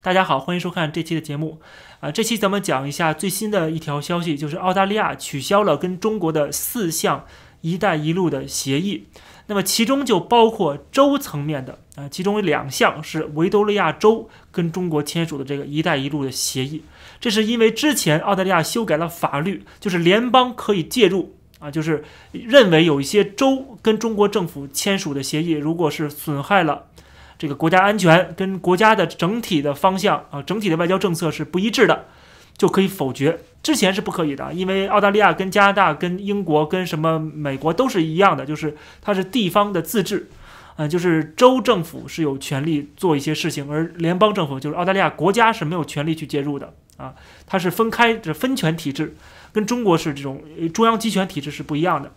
大家好，欢迎收看这期的节目。啊，这期咱们讲一下最新的一条消息，就是澳大利亚取消了跟中国的四项“一带一路”的协议。那么其中就包括州层面的啊，其中有两项是维多利亚州跟中国签署的这个“一带一路”的协议。这是因为之前澳大利亚修改了法律，就是联邦可以介入啊，就是认为有一些州跟中国政府签署的协议，如果是损害了。这个国家安全跟国家的整体的方向啊，整体的外交政策是不一致的，就可以否决。之前是不可以的，因为澳大利亚跟加拿大、跟英国、跟什么美国都是一样的，就是它是地方的自治，呃，就是州政府是有权利做一些事情，而联邦政府就是澳大利亚国家是没有权利去介入的啊，它是分开的分权体制，跟中国是这种中央集权体制是不一样的。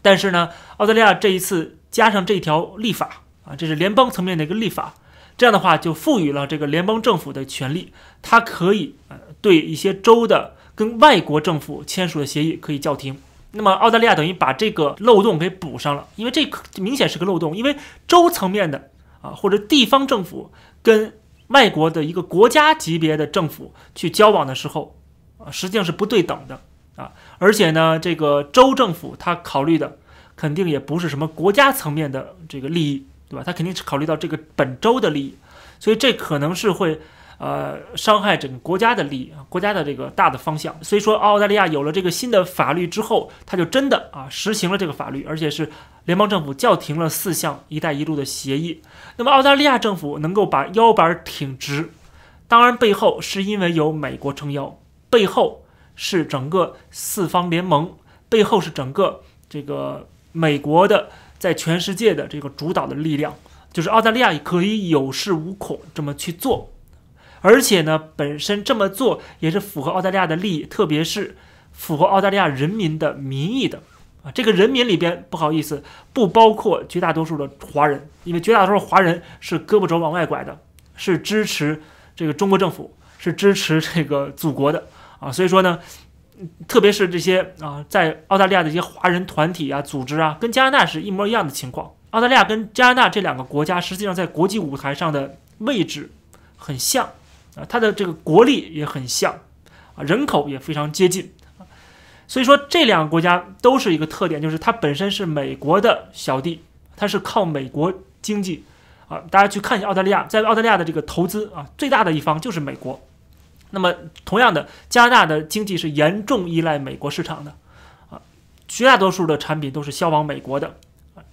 但是呢，澳大利亚这一次加上这条立法。啊，这是联邦层面的一个立法，这样的话就赋予了这个联邦政府的权利，它可以呃对一些州的跟外国政府签署的协议可以叫停。那么澳大利亚等于把这个漏洞给补上了，因为这明显是个漏洞，因为州层面的啊或者地方政府跟外国的一个国家级别的政府去交往的时候啊，实际上是不对等的啊，而且呢，这个州政府他考虑的肯定也不是什么国家层面的这个利益。对吧？他肯定是考虑到这个本州的利益，所以这可能是会呃伤害整个国家的利益啊，国家的这个大的方向。所以说，澳大利亚有了这个新的法律之后，他就真的啊实行了这个法律，而且是联邦政府叫停了四项“一带一路”的协议。那么，澳大利亚政府能够把腰板挺直，当然背后是因为有美国撑腰，背后是整个四方联盟，背后是整个这个美国的。在全世界的这个主导的力量，就是澳大利亚可以有恃无恐这么去做，而且呢，本身这么做也是符合澳大利亚的利益，特别是符合澳大利亚人民的民意的啊。这个人民里边，不好意思，不包括绝大多数的华人，因为绝大多数华人是胳膊肘往外拐的，是支持这个中国政府，是支持这个祖国的啊。所以说呢。特别是这些啊，在澳大利亚的一些华人团体啊、组织啊，跟加拿大是一模一样的情况。澳大利亚跟加拿大这两个国家，实际上在国际舞台上的位置很像啊，它的这个国力也很像啊，人口也非常接近所以说，这两个国家都是一个特点，就是它本身是美国的小弟，它是靠美国经济啊。大家去看一下澳大利亚，在澳大利亚的这个投资啊，最大的一方就是美国。那么，同样的，加拿大的经济是严重依赖美国市场的，啊，绝大多数的产品都是销往美国的，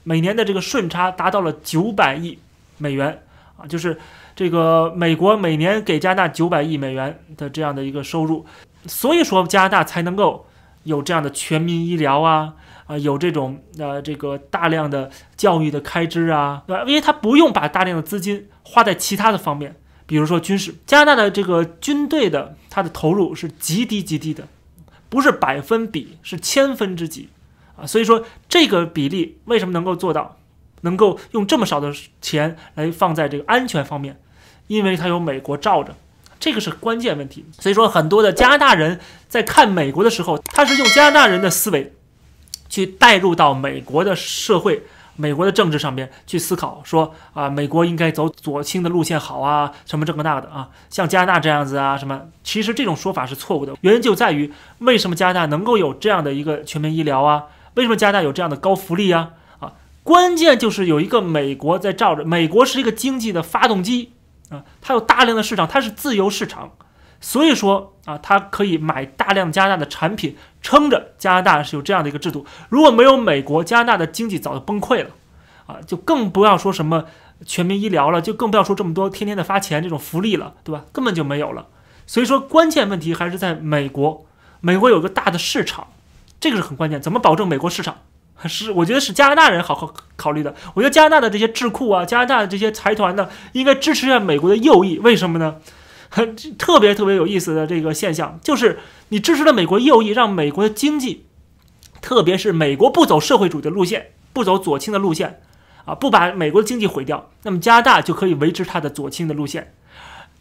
每年的这个顺差达到了九百亿美元，啊，就是这个美国每年给加拿大九百亿美元的这样的一个收入，所以说加拿大才能够有这样的全民医疗啊，啊，有这种呃这个大量的教育的开支啊，对吧？因为它不用把大量的资金花在其他的方面。比如说军事，加拿大的这个军队的它的投入是极低极低的，不是百分比，是千分之几啊！所以说这个比例为什么能够做到，能够用这么少的钱来放在这个安全方面？因为它有美国罩着，这个是关键问题。所以说很多的加拿大人在看美国的时候，他是用加拿大人的思维去带入到美国的社会。美国的政治上边去思考，说啊，美国应该走左倾的路线好啊，什么这个那的啊，像加拿大这样子啊，什么？其实这种说法是错误的。原因就在于，为什么加拿大能够有这样的一个全民医疗啊？为什么加拿大有这样的高福利啊？啊，关键就是有一个美国在罩着。美国是一个经济的发动机啊，它有大量的市场，它是自由市场。所以说啊，他可以买大量加拿大的产品，撑着加拿大是有这样的一个制度。如果没有美国，加拿大的经济早就崩溃了，啊，就更不要说什么全民医疗了，就更不要说这么多天天的发钱这种福利了，对吧？根本就没有了。所以说，关键问题还是在美国。美国有个大的市场，这个是很关键。怎么保证美国市场？是我觉得是加拿大人好好考虑的。我觉得加拿大的这些智库啊，加拿大的这些财团呢，应该支持一下美国的右翼。为什么呢？很特别特别有意思的这个现象，就是你支持了美国右翼，让美国的经济，特别是美国不走社会主义的路线，不走左倾的路线，啊，不把美国的经济毁掉，那么加拿大就可以维持它的左倾的路线。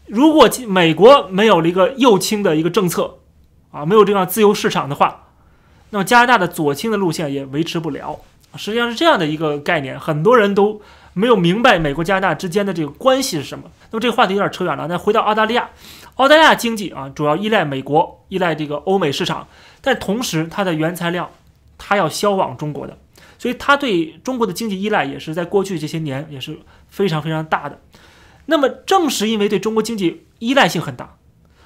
如果美国没有了一个右倾的一个政策，啊，没有这样自由市场的话，那么加拿大的左倾的路线也维持不了。实际上是这样的一个概念，很多人都没有明白美国加拿大之间的这个关系是什么。那么这个话题有点扯远了。那回到澳大利亚，澳大利亚经济啊，主要依赖美国，依赖这个欧美市场，但同时它的原材料它要销往中国的，所以它对中国的经济依赖也是在过去这些年也是非常非常大的。那么正是因为对中国经济依赖性很大，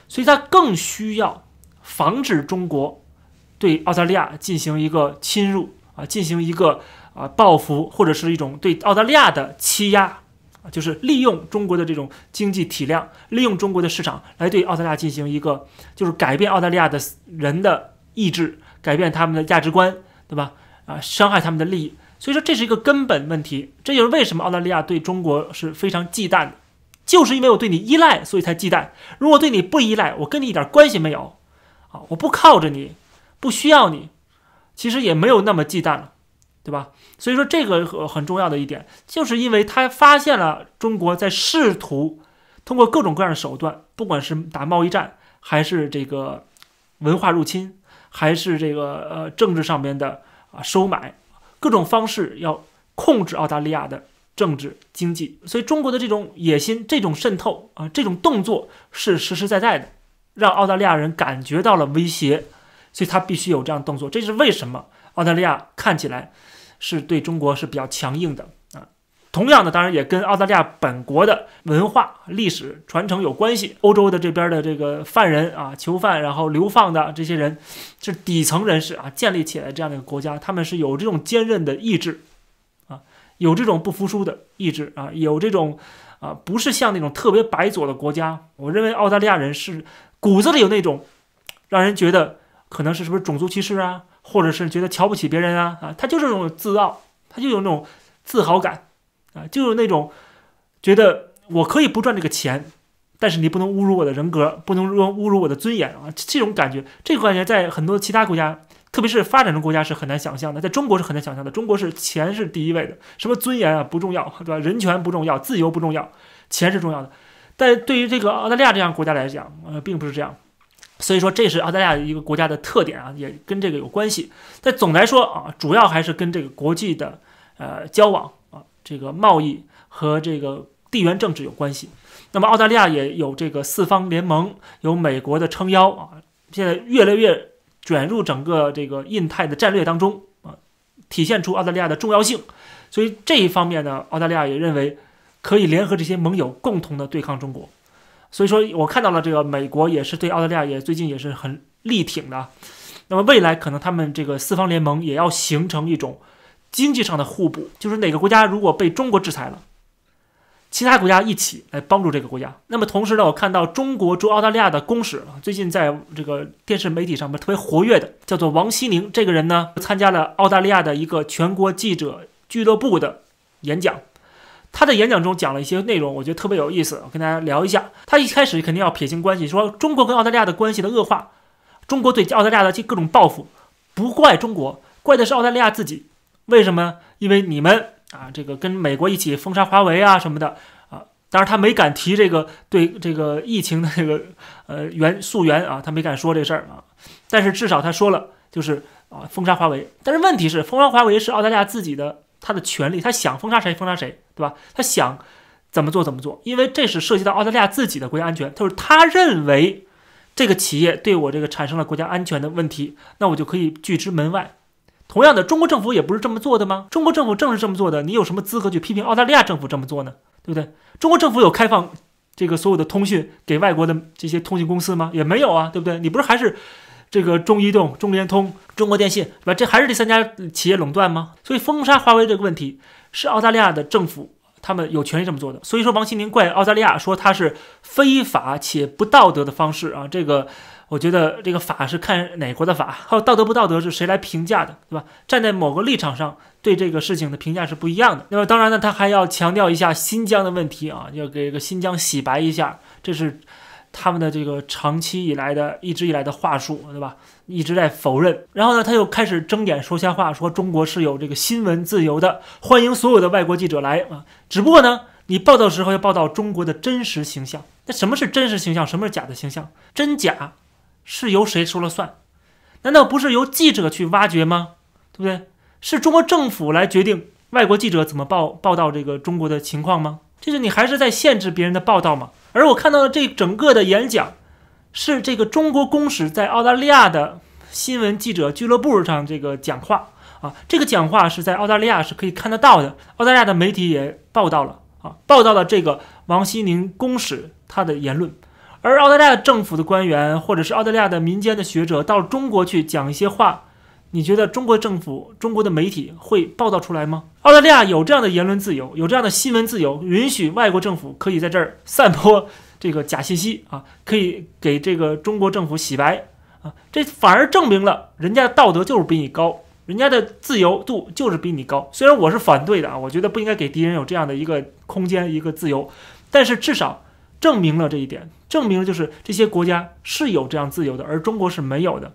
所以它更需要防止中国对澳大利亚进行一个侵入啊，进行一个。啊，报复或者是一种对澳大利亚的欺压，就是利用中国的这种经济体量，利用中国的市场来对澳大利亚进行一个，就是改变澳大利亚的人的意志，改变他们的价值观，对吧？啊，伤害他们的利益。所以说这是一个根本问题，这就是为什么澳大利亚对中国是非常忌惮的，就是因为我对你依赖，所以才忌惮。如果对你不依赖，我跟你一点关系没有，啊，我不靠着你，不需要你，其实也没有那么忌惮了。对吧？所以说这个很重要的一点，就是因为他发现了中国在试图通过各种各样的手段，不管是打贸易战，还是这个文化入侵，还是这个呃政治上面的啊收买，各种方式要控制澳大利亚的政治经济。所以中国的这种野心、这种渗透啊、这种动作是实实在在的，让澳大利亚人感觉到了威胁，所以他必须有这样动作。这是为什么澳大利亚看起来。是对中国是比较强硬的啊，同样的，当然也跟澳大利亚本国的文化历史传承有关系。欧洲的这边的这个犯人啊、囚犯，然后流放的这些人，是底层人士啊，建立起来这样的一个国家，他们是有这种坚韧的意志啊，有这种不服输的意志啊，有这种啊，不是像那种特别白左的国家。我认为澳大利亚人是骨子里有那种让人觉得可能是是不是种族歧视啊？或者是觉得瞧不起别人啊啊，他就是那种自傲，他就有那种自豪感啊，就有那种觉得我可以不赚这个钱，但是你不能侮辱我的人格，不能说侮辱我的尊严啊，这种感觉，这个感觉在很多其他国家，特别是发展中国家是很难想象的，在中国是很难想象的。中国是钱是第一位的，什么尊严啊不重要，对吧？人权不重要，自由不重要，钱是重要的。但对于这个澳大利亚这样国家来讲，呃，并不是这样。所以说，这是澳大利亚一个国家的特点啊，也跟这个有关系。但总来说啊，主要还是跟这个国际的呃交往啊，这个贸易和这个地缘政治有关系。那么澳大利亚也有这个四方联盟，有美国的撑腰啊，现在越来越卷入整个这个印太的战略当中啊，体现出澳大利亚的重要性。所以这一方面呢，澳大利亚也认为可以联合这些盟友共同的对抗中国。所以说我看到了这个美国也是对澳大利亚也最近也是很力挺的，那么未来可能他们这个四方联盟也要形成一种经济上的互补，就是哪个国家如果被中国制裁了，其他国家一起来帮助这个国家。那么同时呢，我看到中国驻澳大利亚的公使最近在这个电视媒体上面特别活跃的，叫做王锡宁这个人呢，参加了澳大利亚的一个全国记者俱乐部的演讲。他在演讲中讲了一些内容，我觉得特别有意思，我跟大家聊一下。他一开始肯定要撇清关系，说中国跟澳大利亚的关系的恶化，中国对澳大利亚的各种报复，不怪中国，怪的是澳大利亚自己。为什么？因为你们啊，这个跟美国一起封杀华为啊什么的啊。当然他没敢提这个对这个疫情的这个呃源溯源啊，他没敢说这事儿啊。但是至少他说了，就是啊封杀华为。但是问题是，封杀华为是澳大利亚自己的。他的权利，他想封杀谁封杀谁，对吧？他想怎么做怎么做，因为这是涉及到澳大利亚自己的国家安全。就是他认为这个企业对我这个产生了国家安全的问题，那我就可以拒之门外。同样的，中国政府也不是这么做的吗？中国政府正是这么做的，你有什么资格去批评澳大利亚政府这么做呢？对不对？中国政府有开放这个所有的通讯给外国的这些通信公司吗？也没有啊，对不对？你不是还是？这个中移动、中联通、中国电信，是吧？这还是这三家企业垄断吗？所以封杀华为这个问题是澳大利亚的政府他们有权利这么做的。所以说，王心凌怪澳大利亚说他是非法且不道德的方式啊。这个我觉得这个法是看哪国的法，还有道德不道德是谁来评价的，对吧？站在某个立场上对这个事情的评价是不一样的。那么当然呢，他还要强调一下新疆的问题啊，要给个新疆洗白一下，这是。他们的这个长期以来的、一直以来的话术，对吧？一直在否认。然后呢，他又开始睁眼说瞎话，说中国是有这个新闻自由的，欢迎所有的外国记者来啊。只不过呢，你报道时候要报道中国的真实形象。那什么是真实形象？什么是假的形象？真假是由谁说了算？难道不是由记者去挖掘吗？对不对？是中国政府来决定外国记者怎么报报道这个中国的情况吗？这是你还是在限制别人的报道吗？而我看到的这整个的演讲，是这个中国公使在澳大利亚的新闻记者俱乐部上这个讲话啊，这个讲话是在澳大利亚是可以看得到的，澳大利亚的媒体也报道了啊，报道了这个王锡宁公使他的言论。而澳大利亚政府的官员或者是澳大利亚的民间的学者到中国去讲一些话，你觉得中国政府、中国的媒体会报道出来吗？澳大利亚有这样的言论自由，有这样的新闻自由，允许外国政府可以在这儿散播这个假信息啊，可以给这个中国政府洗白啊，这反而证明了人家的道德就是比你高，人家的自由度就是比你高。虽然我是反对的啊，我觉得不应该给敌人有这样的一个空间、一个自由，但是至少。证明了这一点，证明了就是这些国家是有这样自由的，而中国是没有的。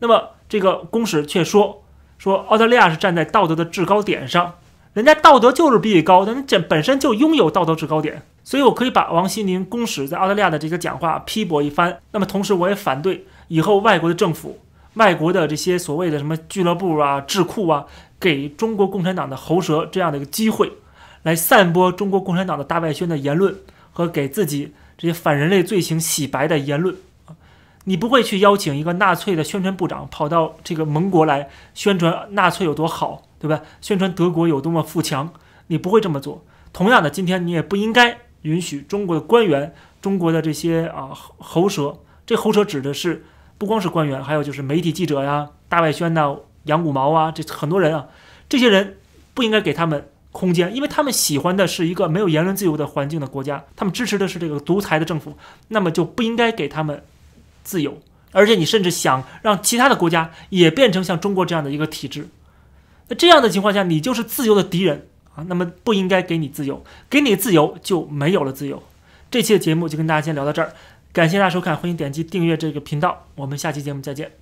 那么这个公使却说说澳大利亚是站在道德的制高点上，人家道德就是比你高，人这本身就拥有道德制高点，所以我可以把王心凌公使在澳大利亚的这个讲话批驳一番。那么同时我也反对以后外国的政府、外国的这些所谓的什么俱乐部啊、智库啊，给中国共产党的喉舌这样的一个机会，来散播中国共产党的大外宣的言论。和给自己这些反人类罪行洗白的言论，你不会去邀请一个纳粹的宣传部长跑到这个盟国来宣传纳粹有多好，对吧？宣传德国有多么富强，你不会这么做。同样的，今天你也不应该允许中国的官员、中国的这些啊喉舌，这喉舌指的是不光是官员，还有就是媒体记者呀、大外宣呐、养五毛啊，这很多人啊，这些人不应该给他们。空间，因为他们喜欢的是一个没有言论自由的环境的国家，他们支持的是这个独裁的政府，那么就不应该给他们自由。而且你甚至想让其他的国家也变成像中国这样的一个体制，那这样的情况下，你就是自由的敌人啊！那么不应该给你自由，给你自由就没有了自由。这期的节目就跟大家先聊到这儿，感谢大家收看，欢迎点击订阅这个频道，我们下期节目再见。